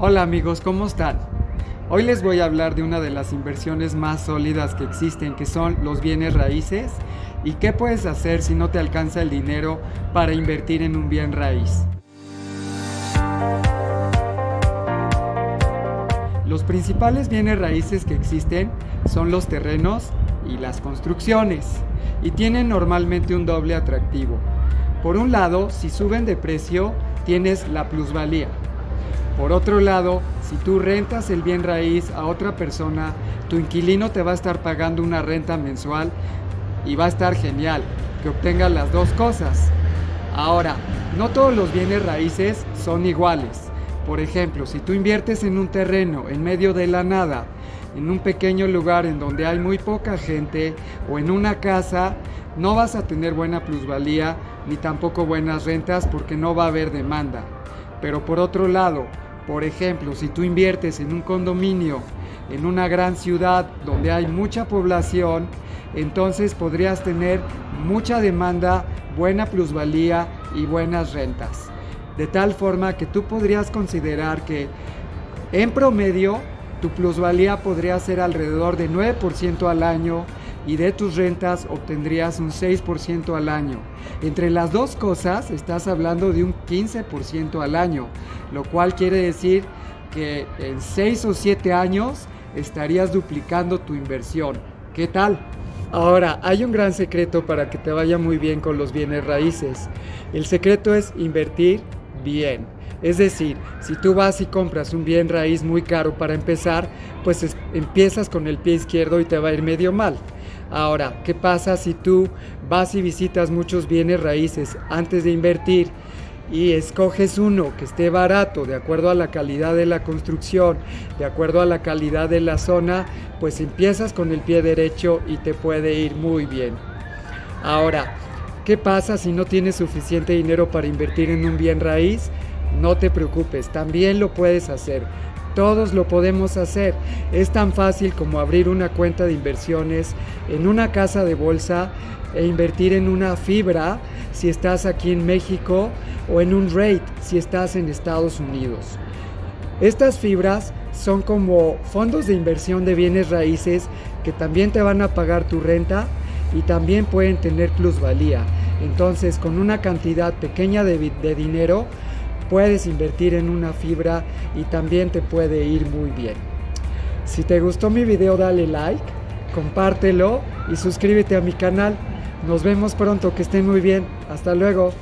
Hola amigos, ¿cómo están? Hoy les voy a hablar de una de las inversiones más sólidas que existen, que son los bienes raíces y qué puedes hacer si no te alcanza el dinero para invertir en un bien raíz. Los principales bienes raíces que existen son los terrenos y las construcciones y tienen normalmente un doble atractivo. Por un lado, si suben de precio, tienes la plusvalía por otro lado, si tú rentas el bien raíz a otra persona, tu inquilino te va a estar pagando una renta mensual y va a estar genial que obtenga las dos cosas. Ahora, no todos los bienes raíces son iguales. Por ejemplo, si tú inviertes en un terreno en medio de la nada, en un pequeño lugar en donde hay muy poca gente o en una casa, no vas a tener buena plusvalía ni tampoco buenas rentas porque no va a haber demanda. Pero por otro lado, por ejemplo, si tú inviertes en un condominio en una gran ciudad donde hay mucha población, entonces podrías tener mucha demanda, buena plusvalía y buenas rentas. De tal forma que tú podrías considerar que en promedio tu plusvalía podría ser alrededor de 9% al año y de tus rentas obtendrías un 6% al año. Entre las dos cosas estás hablando de un 15% al año, lo cual quiere decir que en 6 o 7 años estarías duplicando tu inversión. ¿Qué tal? Ahora, hay un gran secreto para que te vaya muy bien con los bienes raíces. El secreto es invertir bien. Es decir, si tú vas y compras un bien raíz muy caro para empezar, pues empiezas con el pie izquierdo y te va a ir medio mal. Ahora, ¿qué pasa si tú vas y visitas muchos bienes raíces antes de invertir y escoges uno que esté barato de acuerdo a la calidad de la construcción, de acuerdo a la calidad de la zona, pues empiezas con el pie derecho y te puede ir muy bien. Ahora, ¿qué pasa si no tienes suficiente dinero para invertir en un bien raíz? No te preocupes, también lo puedes hacer. Todos lo podemos hacer. Es tan fácil como abrir una cuenta de inversiones en una casa de bolsa e invertir en una fibra si estás aquí en México o en un rate si estás en Estados Unidos. Estas fibras son como fondos de inversión de bienes raíces que también te van a pagar tu renta y también pueden tener plusvalía. Entonces, con una cantidad pequeña de, de dinero, puedes invertir en una fibra y también te puede ir muy bien. Si te gustó mi video dale like, compártelo y suscríbete a mi canal. Nos vemos pronto, que estén muy bien. Hasta luego.